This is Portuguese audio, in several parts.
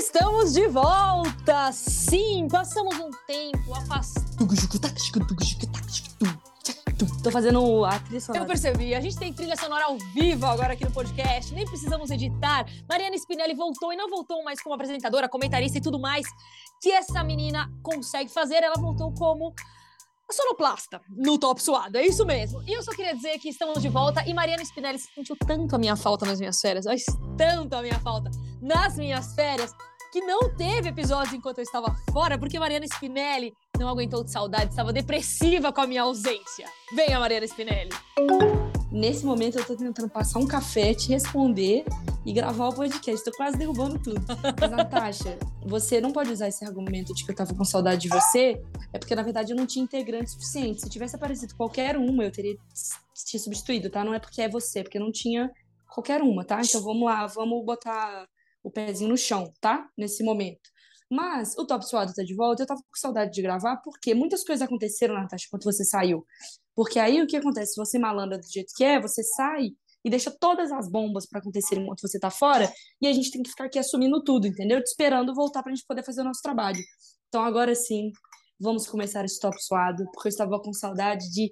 Estamos de volta! Sim, passamos um tempo afastado. Tô fazendo a trilha sonora. Eu percebi, a gente tem trilha sonora ao vivo agora aqui no podcast, nem precisamos editar. Mariana Spinelli voltou e não voltou mais como apresentadora, comentarista e tudo mais que essa menina consegue fazer. Ela voltou como sonoplasta no Top Suado, é isso mesmo. E eu só queria dizer que estamos de volta e Mariana Spinelli sentiu tanto a minha falta nas minhas férias, mas tanto a minha falta nas minhas férias, que não teve episódios enquanto eu estava fora, porque Mariana Spinelli não aguentou de saudade, estava depressiva com a minha ausência. Venha, Mariana Spinelli. Nesse momento eu tô tentando passar um café, te responder e gravar o podcast. Tô quase derrubando tudo. Mas, Natasha, você não pode usar esse argumento de que eu tava com saudade de você, é porque, na verdade, eu não tinha integrante suficiente. Se tivesse aparecido qualquer uma, eu teria te substituído, tá? Não é porque é você, é porque não tinha qualquer uma, tá? Então vamos lá, vamos botar o pezinho no chão, tá? Nesse momento. Mas o Top Suado tá de volta, eu tava com saudade de gravar, porque muitas coisas aconteceram, Natasha, quando você saiu. Porque aí o que acontece? Você malandra do jeito que é, você sai e deixa todas as bombas para acontecerem enquanto você tá fora, e a gente tem que ficar aqui assumindo tudo, entendeu? Te esperando voltar pra gente poder fazer o nosso trabalho. Então agora sim, vamos começar esse top suado, porque eu estava com saudade de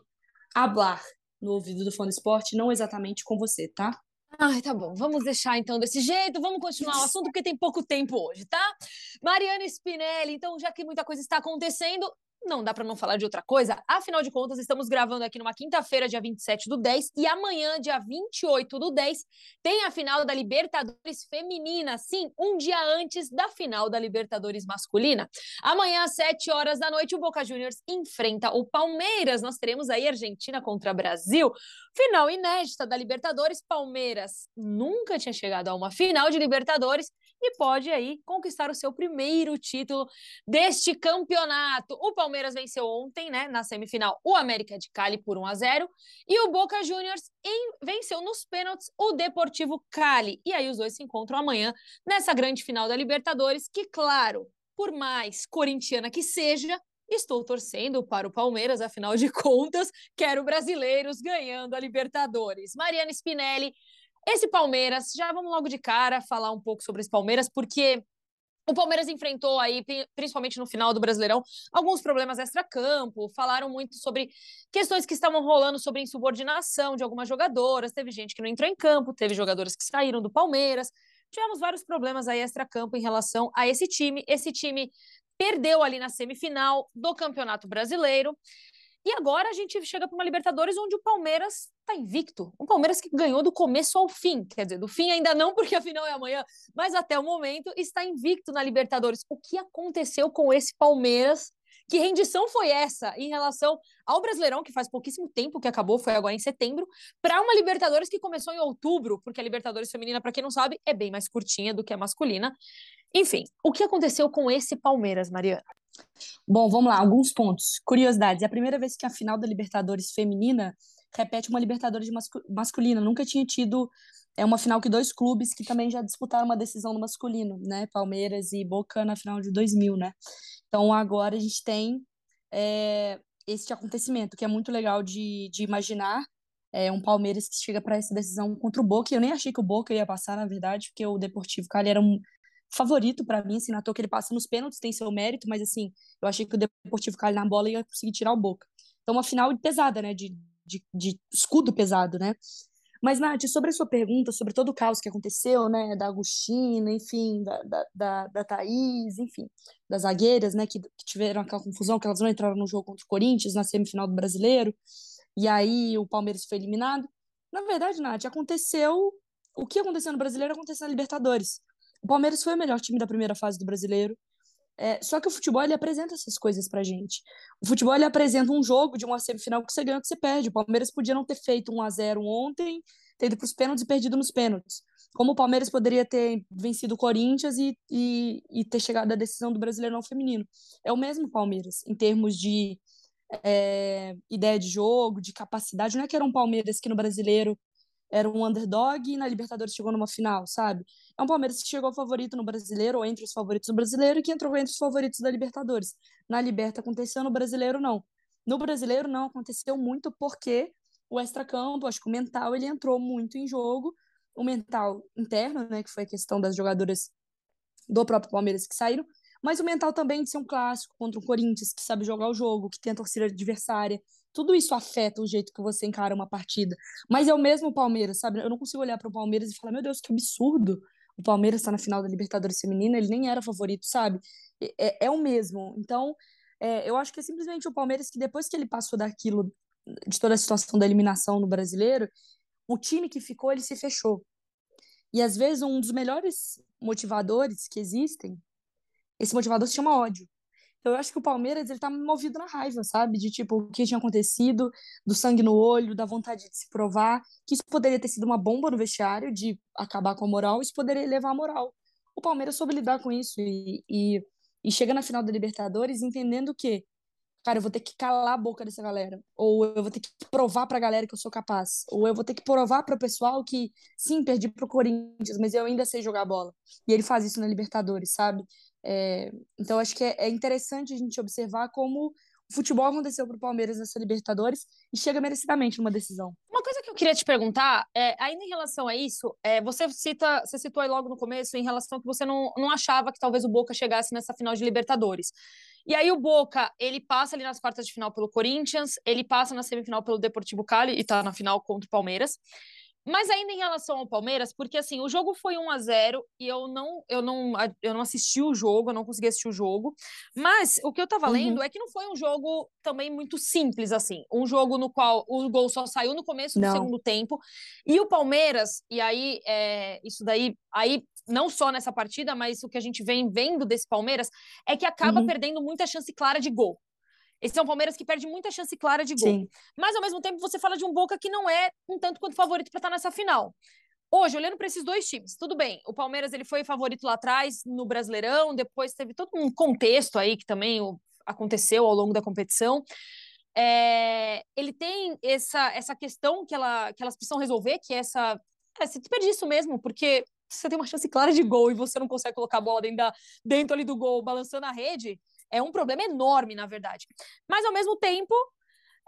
hablar no ouvido do fã do esporte, não exatamente com você, tá? Ai, tá bom. Vamos deixar então desse jeito. Vamos continuar o assunto porque tem pouco tempo hoje, tá? Mariana Spinelli, então, já que muita coisa está acontecendo, não dá para não falar de outra coisa. Afinal de contas, estamos gravando aqui numa quinta-feira, dia 27 do 10, e amanhã, dia 28 do 10, tem a final da Libertadores Feminina. Sim, um dia antes da final da Libertadores Masculina. Amanhã, às 7 horas da noite, o Boca Juniors enfrenta o Palmeiras. Nós teremos aí Argentina contra Brasil. Final inédita da Libertadores. Palmeiras nunca tinha chegado a uma final de Libertadores e pode aí conquistar o seu primeiro título deste campeonato. O Palmeiras venceu ontem, né, na semifinal, o América de Cali por 1 a 0 e o Boca Juniors venceu nos pênaltis o Deportivo Cali. E aí os dois se encontram amanhã nessa grande final da Libertadores, que claro, por mais corintiana que seja, Estou torcendo para o Palmeiras, afinal de contas, quero brasileiros ganhando a Libertadores. Mariana Spinelli, esse Palmeiras, já vamos logo de cara falar um pouco sobre esse Palmeiras, porque o Palmeiras enfrentou aí, principalmente no final do Brasileirão, alguns problemas extra-campo, falaram muito sobre questões que estavam rolando sobre insubordinação de algumas jogadoras, teve gente que não entrou em campo, teve jogadoras que saíram do Palmeiras, tivemos vários problemas aí extra-campo em relação a esse time. Esse time perdeu ali na semifinal do Campeonato Brasileiro. E agora a gente chega para uma Libertadores onde o Palmeiras está invicto. Um Palmeiras que ganhou do começo ao fim. Quer dizer, do fim ainda não, porque a final é amanhã, mas até o momento está invicto na Libertadores. O que aconteceu com esse Palmeiras? Que rendição foi essa em relação ao Brasileirão, que faz pouquíssimo tempo que acabou, foi agora em setembro, para uma Libertadores que começou em outubro, porque a Libertadores feminina, para quem não sabe, é bem mais curtinha do que a masculina. Enfim, o que aconteceu com esse Palmeiras, Mariana? Bom, vamos lá, alguns pontos. Curiosidades. É a primeira vez que a final da Libertadores feminina repete uma Libertadores masculina. Nunca tinha tido é uma final que dois clubes que também já disputaram uma decisão no masculino, né? Palmeiras e Boca na final de 2000, né? Então agora a gente tem é, esse acontecimento que é muito legal de, de imaginar. É um Palmeiras que chega para essa decisão contra o Boca. Eu nem achei que o Boca ia passar, na verdade, porque o Deportivo Cali era um, favorito para mim, assim, na toa que ele passa nos pênaltis, tem seu mérito, mas assim, eu achei que o Deportivo Cali na bola ia conseguir tirar o Boca. Então, uma final pesada, né, de, de, de escudo pesado, né. Mas, Nath, sobre a sua pergunta, sobre todo o caos que aconteceu, né, da Agostina, enfim, da, da, da, da Thaís, enfim, das zagueiras, né, que, que tiveram aquela confusão, que elas não entraram no jogo contra o Corinthians, na semifinal do Brasileiro, e aí o Palmeiras foi eliminado. Na verdade, Nath, aconteceu o que aconteceu no Brasileiro aconteceu na Libertadores. O Palmeiras foi o melhor time da primeira fase do brasileiro. É, só que o futebol ele apresenta essas coisas pra gente. O futebol ele apresenta um jogo de uma semifinal que você ganha que você perde. O Palmeiras podia não ter feito 1 a 0 ontem, ter ido pros pênaltis e perdido nos pênaltis. Como o Palmeiras poderia ter vencido o Corinthians e, e, e ter chegado à decisão do Brasileirão Feminino. É o mesmo Palmeiras, em termos de é, ideia de jogo, de capacidade. Não é que era um Palmeiras que no brasileiro era um underdog e na Libertadores chegou numa final, sabe? É um Palmeiras que chegou favorito no Brasileiro, ou entre os favoritos no Brasileiro, e que entrou entre os favoritos da Libertadores. Na Liberta aconteceu, no Brasileiro não. No Brasileiro não aconteceu muito porque o extracampo, acho que o mental, ele entrou muito em jogo. O mental interno, né, que foi a questão das jogadoras do próprio Palmeiras que saíram, mas o mental também de ser um clássico contra o Corinthians, que sabe jogar o jogo, que tem a torcida adversária. Tudo isso afeta o jeito que você encara uma partida. Mas é o mesmo Palmeiras, sabe? Eu não consigo olhar para o Palmeiras e falar, meu Deus, que absurdo. O Palmeiras está na final da Libertadores Feminina, ele nem era favorito, sabe? É, é o mesmo. Então, é, eu acho que é simplesmente o Palmeiras que depois que ele passou daquilo, de toda a situação da eliminação no brasileiro, o time que ficou, ele se fechou. E às vezes um dos melhores motivadores que existem, esse motivador se chama ódio. Então eu acho que o Palmeiras ele tá movido na raiva, sabe? De tipo, o que tinha acontecido, do sangue no olho, da vontade de se provar, que isso poderia ter sido uma bomba no vestiário, de acabar com a moral, isso poderia levar a moral. O Palmeiras soube lidar com isso e, e, e chega na final da Libertadores entendendo que cara, eu vou ter que calar a boca dessa galera, ou eu vou ter que provar pra galera que eu sou capaz, ou eu vou ter que provar pro pessoal que, sim, perdi pro Corinthians, mas eu ainda sei jogar bola. E ele faz isso na Libertadores, sabe? É, então, acho que é, é interessante a gente observar como o futebol aconteceu pro Palmeiras nessa Libertadores e chega merecidamente numa decisão. Uma coisa que eu queria te perguntar, é, ainda em relação a isso, é, você cita, você citou aí logo no começo em relação que você não, não achava que talvez o Boca chegasse nessa final de Libertadores. E aí o Boca, ele passa ali nas quartas de final pelo Corinthians, ele passa na semifinal pelo Deportivo Cali e tá na final contra o Palmeiras. Mas ainda em relação ao Palmeiras, porque assim, o jogo foi 1 a 0 e eu não, eu não, eu não assisti o jogo, eu não consegui assistir o jogo. Mas o que eu tava uhum. lendo é que não foi um jogo também muito simples assim. Um jogo no qual o gol só saiu no começo do não. segundo tempo. E o Palmeiras, e aí é, isso daí, aí não só nessa partida, mas o que a gente vem vendo desse Palmeiras é que acaba uhum. perdendo muita chance clara de gol. Esse é um Palmeiras que perde muita chance clara de gol. Sim. Mas, ao mesmo tempo, você fala de um Boca que não é um tanto quanto favorito para estar tá nessa final. Hoje, olhando para esses dois times, tudo bem. O Palmeiras ele foi favorito lá atrás no Brasileirão, depois teve todo um contexto aí que também aconteceu ao longo da competição. É, ele tem essa, essa questão que, ela, que elas precisam resolver, que é essa. É, se isso mesmo, porque você tem uma chance clara de gol e você não consegue colocar a bola dentro, da, dentro ali do gol, balançando a rede, é um problema enorme, na verdade. Mas, ao mesmo tempo,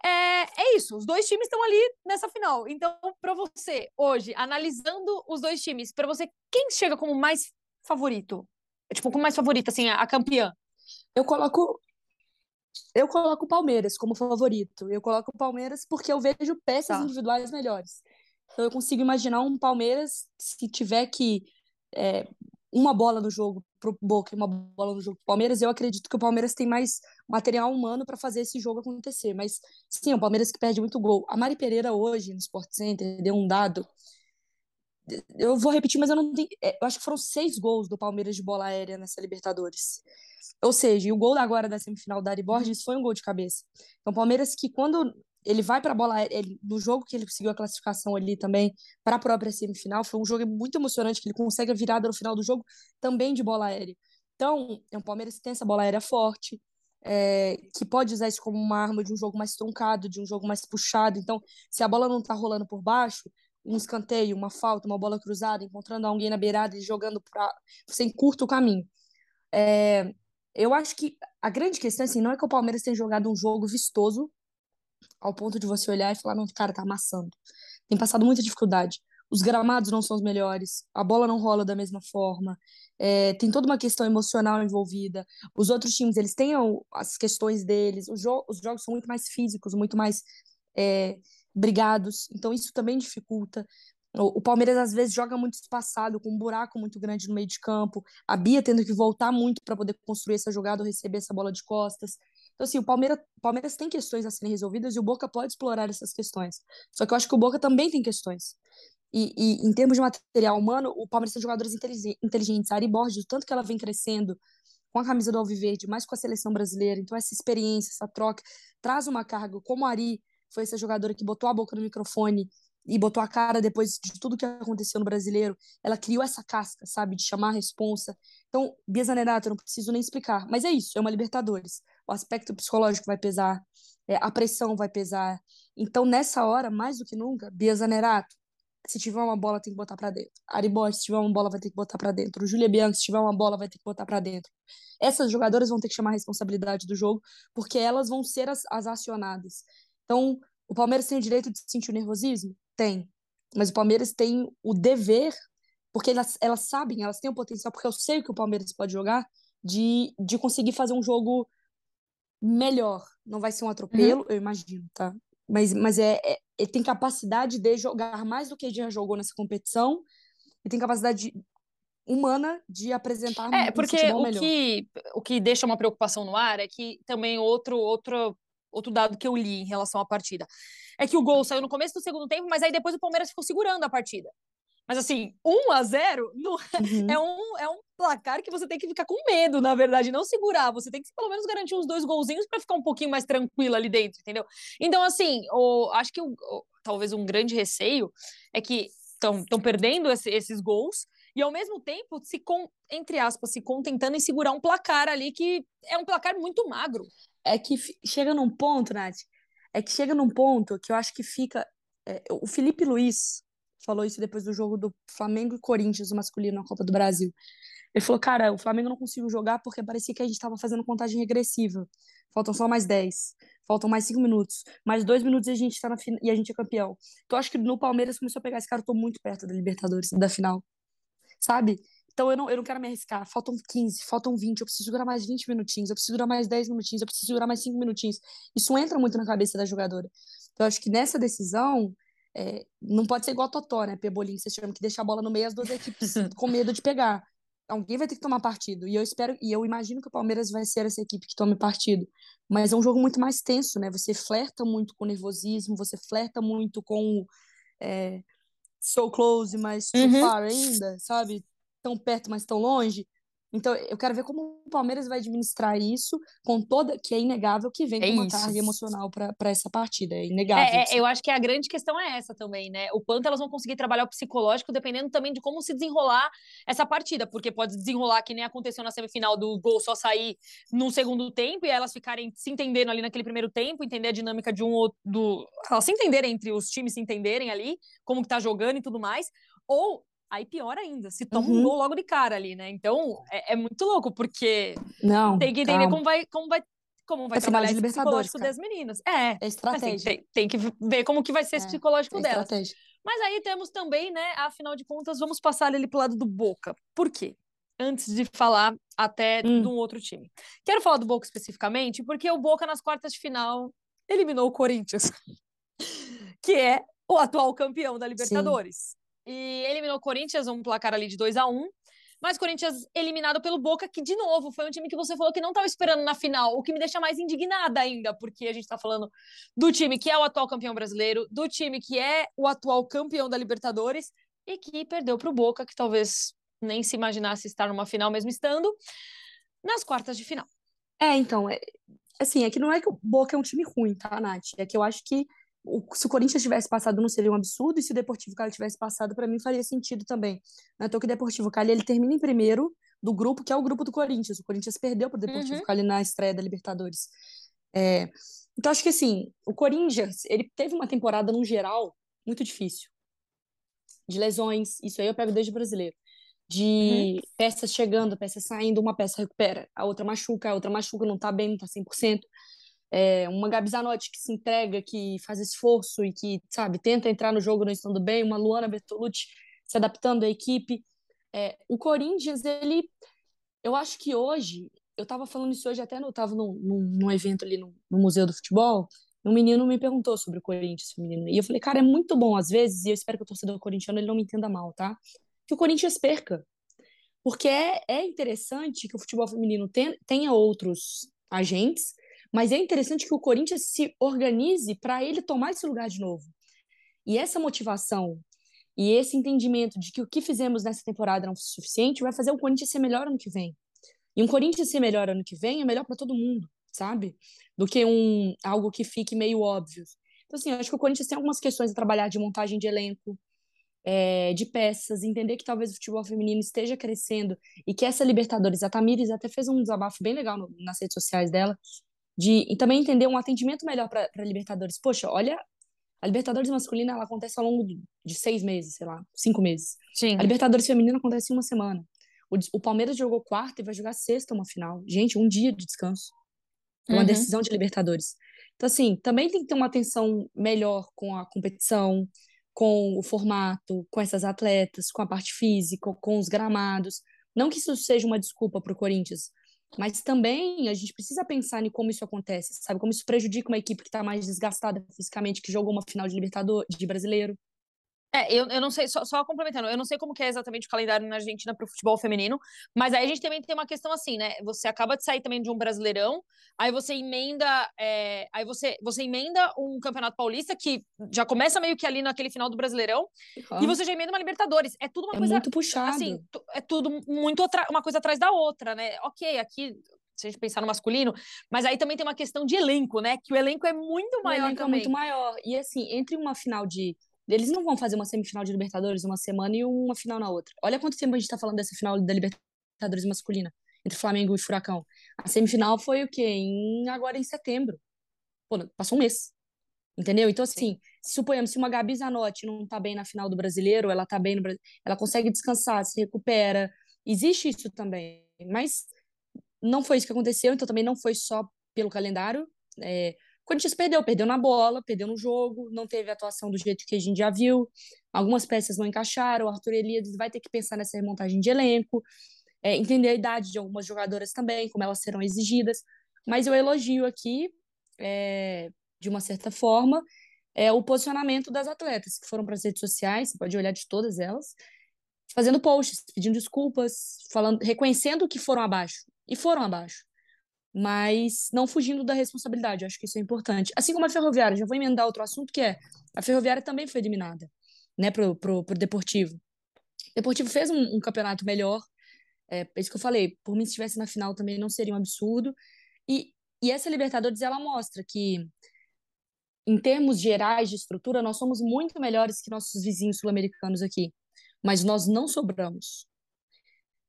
é, é isso. Os dois times estão ali nessa final. Então, para você, hoje, analisando os dois times, para você, quem chega como mais favorito? Tipo, como mais favorita, assim, a, a campeã? Eu coloco eu coloco o Palmeiras como favorito. Eu coloco o Palmeiras porque eu vejo peças tá. individuais melhores. Então eu consigo imaginar um Palmeiras se tiver que é, uma bola no jogo pro Boca e uma bola no jogo pro Palmeiras, eu acredito que o Palmeiras tem mais material humano para fazer esse jogo acontecer. Mas sim, o Palmeiras que perde muito gol. A Mari Pereira hoje no Sport Center deu um dado. Eu vou repetir, mas eu não tenho. É, eu acho que foram seis gols do Palmeiras de bola aérea nessa Libertadores. Ou seja, o gol agora da semifinal da Ari Borges foi um gol de cabeça. Então, Palmeiras que quando ele vai para a bola ele, no jogo que ele conseguiu a classificação ali também para a própria semifinal foi um jogo muito emocionante que ele consegue a virada no final do jogo também de bola aérea. Então é um Palmeiras que tem essa bola aérea forte é, que pode usar isso como uma arma de um jogo mais truncado de um jogo mais puxado. Então se a bola não está rolando por baixo um escanteio uma falta uma bola cruzada encontrando alguém na beirada e jogando para encurta o caminho. É, eu acho que a grande questão assim não é que o Palmeiras tenha jogado um jogo vistoso ao ponto de você olhar e falar, não, cara, tá amassando. Tem passado muita dificuldade. Os gramados não são os melhores, a bola não rola da mesma forma, é, tem toda uma questão emocional envolvida. Os outros times, eles têm as questões deles, os, jo os jogos são muito mais físicos, muito mais é, brigados, então isso também dificulta. O, Palmeiras às vezes joga muito espaçado, com um buraco muito grande no meio de campo, a Bia tendo que voltar muito para poder construir essa jogada ou receber essa bola de costas. Então, assim, o Palmeiras, Palmeiras tem questões a serem resolvidas e o Boca pode explorar essas questões. Só que eu acho que o Boca também tem questões. E, e em termos de material humano, o Palmeiras tem jogadores inteligentes. A Ari Borges, tanto que ela vem crescendo com a camisa do Alviverde, mais com a seleção brasileira. Então, essa experiência, essa troca, traz uma carga. Como a Ari foi essa jogadora que botou a boca no microfone e botou a cara depois de tudo que aconteceu no brasileiro, ela criou essa casca, sabe, de chamar a responsa. Então, Bia Zanerato, eu não preciso nem explicar, mas é isso, é uma Libertadores o aspecto psicológico vai pesar, é, a pressão vai pesar. Então, nessa hora, mais do que nunca, Bia Zanerato, se tiver uma bola, tem que botar para dentro. Ari se tiver uma bola, vai ter que botar para dentro. Julia Bianchi, se tiver uma bola, vai ter que botar para dentro. Essas jogadoras vão ter que chamar a responsabilidade do jogo, porque elas vão ser as, as acionadas. Então, o Palmeiras tem o direito de sentir o nervosismo? Tem. Mas o Palmeiras tem o dever porque elas, elas sabem, elas têm o potencial, porque eu sei que o Palmeiras pode jogar, de, de conseguir fazer um jogo melhor. Não vai ser um atropelo, uhum. eu imagino, tá? Mas, mas é, é, ele tem capacidade de jogar mais do que já jogou nessa competição e tem capacidade humana de apresentar é, um porque o melhor. que o que deixa uma preocupação no ar é que também outro outro outro dado que eu li em relação à partida é que o gol saiu no começo do segundo tempo, mas aí depois o Palmeiras ficou segurando a partida. Mas assim, 1 a 0 não, é, uhum. é, um, é um placar que você tem que ficar com medo, na verdade, não segurar. Você tem que pelo menos garantir uns dois golzinhos para ficar um pouquinho mais tranquilo ali dentro, entendeu? Então, assim, o, acho que o, o, talvez um grande receio é que estão perdendo esse, esses gols e ao mesmo tempo se com, entre aspas, se contentando em segurar um placar ali que é um placar muito magro. É que chega num ponto, Nath, é que chega num ponto que eu acho que fica. É, o Felipe Luiz falou isso depois do jogo do Flamengo e Corinthians, o masculino, na Copa do Brasil. Ele falou, cara, o Flamengo não conseguiu jogar porque parecia que a gente estava fazendo contagem regressiva. Faltam só mais 10. Faltam mais 5 minutos. Mais 2 minutos e a gente tá na fin... e a gente é campeão. Então acho que no Palmeiras começou a pegar esse cara, eu tô muito perto da Libertadores, da final. Sabe? Então eu não, eu não quero me arriscar. Faltam 15, faltam 20, eu preciso segurar mais 20 minutinhos, eu preciso segurar mais 10 minutinhos, eu preciso segurar mais 5 minutinhos. Isso entra muito na cabeça da jogadora. Então eu acho que nessa decisão, é, não pode ser igual a Totó, né? Pebolim, você chama que deixa a bola no meio as duas equipes com medo de pegar. Alguém vai ter que tomar partido. E eu espero, e eu imagino que o Palmeiras vai ser essa equipe que tome partido. Mas é um jogo muito mais tenso, né? Você flerta muito com nervosismo, você flerta muito com é, so close, mas so uhum. far ainda, sabe? Tão perto, mas tão longe. Então, eu quero ver como o Palmeiras vai administrar isso, com toda. que é inegável que vem é com uma isso. carga emocional para essa partida. É inegável. É, é, eu acho que a grande questão é essa também, né? O quanto elas vão conseguir trabalhar o psicológico, dependendo também de como se desenrolar essa partida, porque pode desenrolar que nem aconteceu na semifinal do gol só sair no segundo tempo e elas ficarem se entendendo ali naquele primeiro tempo, entender a dinâmica de um ou do. Elas se entenderem entre os times, se entenderem ali, como que tá jogando e tudo mais. Ou aí pior ainda, se toma uhum. um gol logo de cara ali, né? Então é, é muito louco, porque não, tem que entender como vai, como vai, como vai é trabalhar esse psicológico cara. das meninas. É, é assim, estratégia. Assim, tem, tem, que ver como que vai ser é, esse psicológico é delas. Mas aí temos também, né, afinal de contas, vamos passar ali pro lado do Boca. Por quê? Antes de falar até hum. de um outro time. Quero falar do Boca especificamente, porque o Boca nas quartas de final eliminou o Corinthians, que é o atual campeão da Libertadores. Sim e eliminou o Corinthians, um placar ali de 2 a 1 mas Corinthians eliminado pelo Boca, que, de novo, foi um time que você falou que não estava esperando na final, o que me deixa mais indignada ainda, porque a gente está falando do time que é o atual campeão brasileiro, do time que é o atual campeão da Libertadores e que perdeu para o Boca, que talvez nem se imaginasse estar numa final, mesmo estando nas quartas de final. É, então, é, assim, é que não é que o Boca é um time ruim, tá, Nath? É que eu acho que o, se o Corinthians tivesse passado não seria um absurdo, e se o Deportivo Cali tivesse passado, para mim faria sentido também. Não é que o Deportivo Cali ele termina em primeiro do grupo, que é o grupo do Corinthians. O Corinthians perdeu para o Deportivo uhum. Cali na estreia da Libertadores. É, então, acho que assim, o Corinthians, ele teve uma temporada, no geral, muito difícil. De lesões, isso aí eu pego desde brasileiro. De uhum. peças chegando, peças saindo, uma peça recupera, a outra machuca, a outra machuca, não tá bem, não tá 100% é, uma Gabi Zanotti que se entrega, que faz esforço e que, sabe, tenta entrar no jogo não estando bem, uma Luana Bertolucci se adaptando à equipe. É, o Corinthians, ele, eu acho que hoje, eu estava falando isso hoje até, eu estava num, num, num, evento ali no, no Museu do Futebol, um menino me perguntou sobre o Corinthians feminino, e eu falei, cara, é muito bom às vezes, e eu espero que o torcedor corintiano ele não me entenda mal, tá? Que o Corinthians perca, porque é, é interessante que o futebol feminino ten, tenha outros agentes, mas é interessante que o Corinthians se organize para ele tomar esse lugar de novo. E essa motivação e esse entendimento de que o que fizemos nessa temporada não foi suficiente vai fazer o Corinthians ser melhor ano que vem. E um Corinthians ser melhor ano que vem é melhor para todo mundo, sabe? Do que um algo que fique meio óbvio. Então, assim, acho que o Corinthians tem algumas questões a trabalhar de montagem de elenco, é, de peças, entender que talvez o futebol feminino esteja crescendo e que essa Libertadores, a Tamires até fez um desabafo bem legal no, nas redes sociais dela, de e também entender um atendimento melhor para a Libertadores. Poxa, olha, a Libertadores masculina ela acontece ao longo de seis meses, sei lá, cinco meses. Sim. A Libertadores feminina acontece em uma semana. O, o Palmeiras jogou quarta e vai jogar sexta uma final. Gente, um dia de descanso. É uma uhum. decisão de Libertadores. Então, assim, também tem que ter uma atenção melhor com a competição, com o formato, com essas atletas, com a parte física, com os gramados. Não que isso seja uma desculpa para o Corinthians, mas também a gente precisa pensar em como isso acontece, sabe? Como isso prejudica uma equipe que está mais desgastada fisicamente, que jogou uma final de Libertador, de brasileiro. É, eu, eu não sei, só, só complementando, eu não sei como que é exatamente o calendário na Argentina para o futebol feminino, mas aí a gente também tem uma questão assim, né? Você acaba de sair também de um brasileirão, aí você emenda, é, aí você, você emenda um campeonato paulista que já começa meio que ali naquele final do brasileirão, e você já emenda uma Libertadores. É tudo uma é coisa. Muito puxado. Assim, é tudo muito uma coisa atrás da outra, né? Ok, aqui se a gente pensar no masculino, mas aí também tem uma questão de elenco, né? Que o elenco é muito maior. O elenco também. é muito maior. E assim, entre uma final de eles não vão fazer uma semifinal de Libertadores uma semana e uma final na outra. Olha quanto tempo a gente tá falando dessa final da Libertadores masculina, entre Flamengo e Furacão. A semifinal foi o quê? Em, agora em setembro. Pô, passou um mês. Entendeu? Então, assim, suponhamos, se uma Gabi Zanotti não tá bem na final do brasileiro, ela tá bem no ela consegue descansar, se recupera. Existe isso também. Mas não foi isso que aconteceu, então também não foi só pelo calendário. É, Corinthians perdeu, perdeu na bola, perdeu no jogo, não teve atuação do jeito que a gente já viu. Algumas peças não encaixaram. O Arthur Elias vai ter que pensar nessa remontagem de elenco, é, entender a idade de algumas jogadoras também, como elas serão exigidas. Mas eu elogio aqui, é, de uma certa forma, é, o posicionamento das atletas que foram para as redes sociais, você pode olhar de todas elas, fazendo posts, pedindo desculpas, falando, reconhecendo que foram abaixo. E foram abaixo mas não fugindo da responsabilidade. Acho que isso é importante. Assim como a Ferroviária, já vou emendar outro assunto que é a Ferroviária também foi eliminada, né, pro, pro, pro Deportivo. O Deportivo fez um, um campeonato melhor, é, é, isso que eu falei. Por mim, se estivesse na final também não seria um absurdo. E, e essa Libertadores ela mostra que em termos gerais de estrutura, nós somos muito melhores que nossos vizinhos sul-americanos aqui, mas nós não sobramos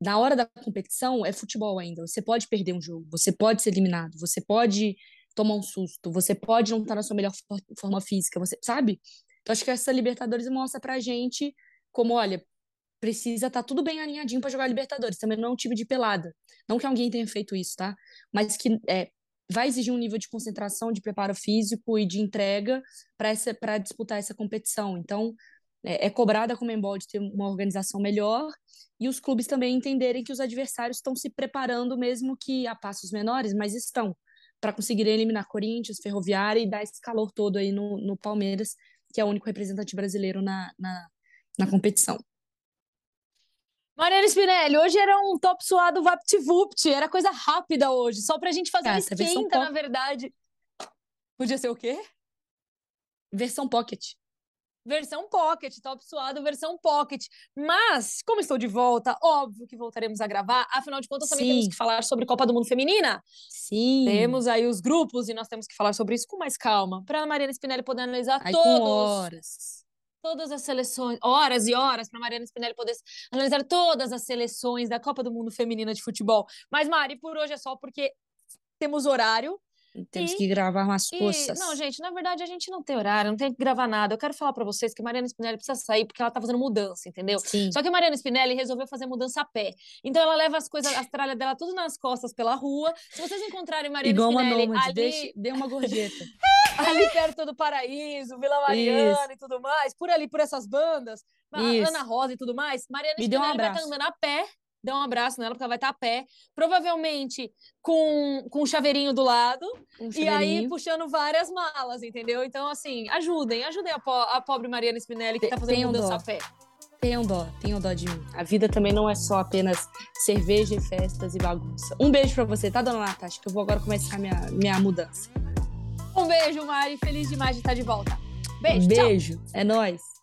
na hora da competição é futebol ainda. Você pode perder um jogo, você pode ser eliminado, você pode tomar um susto, você pode não estar na sua melhor forma física, você sabe? Então acho que essa Libertadores mostra pra gente como, olha, precisa estar tá tudo bem alinhadinho para jogar Libertadores. Também não é um time de pelada. Não que alguém tenha feito isso, tá? Mas que é, vai exigir um nível de concentração, de preparo físico e de entrega para disputar essa competição. Então, é, é cobrada o Comembol de ter uma organização melhor e os clubes também entenderem que os adversários estão se preparando, mesmo que a passos menores, mas estão, para conseguirem eliminar Corinthians, Ferroviária e dar esse calor todo aí no, no Palmeiras, que é o único representante brasileiro na, na, na competição. Mariana Spinelli, hoje era um top suado VaptVupt, era coisa rápida hoje, só pra gente fazer ah, um esquenta, na verdade. Podia ser o quê? Versão pocket versão pocket, top suado, versão pocket. Mas, como estou de volta, óbvio que voltaremos a gravar. Afinal de contas, também Sim. temos que falar sobre Copa do Mundo Feminina. Sim. Temos aí os grupos e nós temos que falar sobre isso com mais calma, para a Mariana Spinelli poder analisar Ai, todos. horas. Todas as seleções, horas e horas para Mariana Spinelli poder analisar todas as seleções da Copa do Mundo Feminina de Futebol. Mas, Mari, por hoje é só porque temos horário temos e, que gravar umas coisas. Não, gente, na verdade a gente não tem horário, não tem que gravar nada. Eu quero falar para vocês que Mariana Spinelli precisa sair porque ela tá fazendo mudança, entendeu? Sim. Só que Mariana Spinelli resolveu fazer mudança a pé. Então ela leva as coisas, a tralha dela tudo nas costas pela rua. Se vocês encontrarem Mariana Igual Spinelli uma nômade, ali... Deixe, dê uma gorjeta. ali perto do Paraíso, Vila Mariana Isso. e tudo mais, por ali, por essas bandas, Isso. Ana Rosa e tudo mais, Mariana Me Spinelli um vai estar andando a pé dá um abraço nela, porque ela vai estar a pé, provavelmente com, com um chaveirinho do lado, um e aí puxando várias malas, entendeu? Então, assim, ajudem, ajudem a, po a pobre Mariana Spinelli, que está fazendo mudança a pé. Tenham dó, tenham dó de mim. A vida também não é só apenas cerveja e festas e bagunça. Um beijo para você, tá, dona Natasha? Que eu vou agora começar minha, minha mudança. Um beijo, Mari. Feliz demais de estar de volta. Beijo. Um beijo. Tchau. É nóis.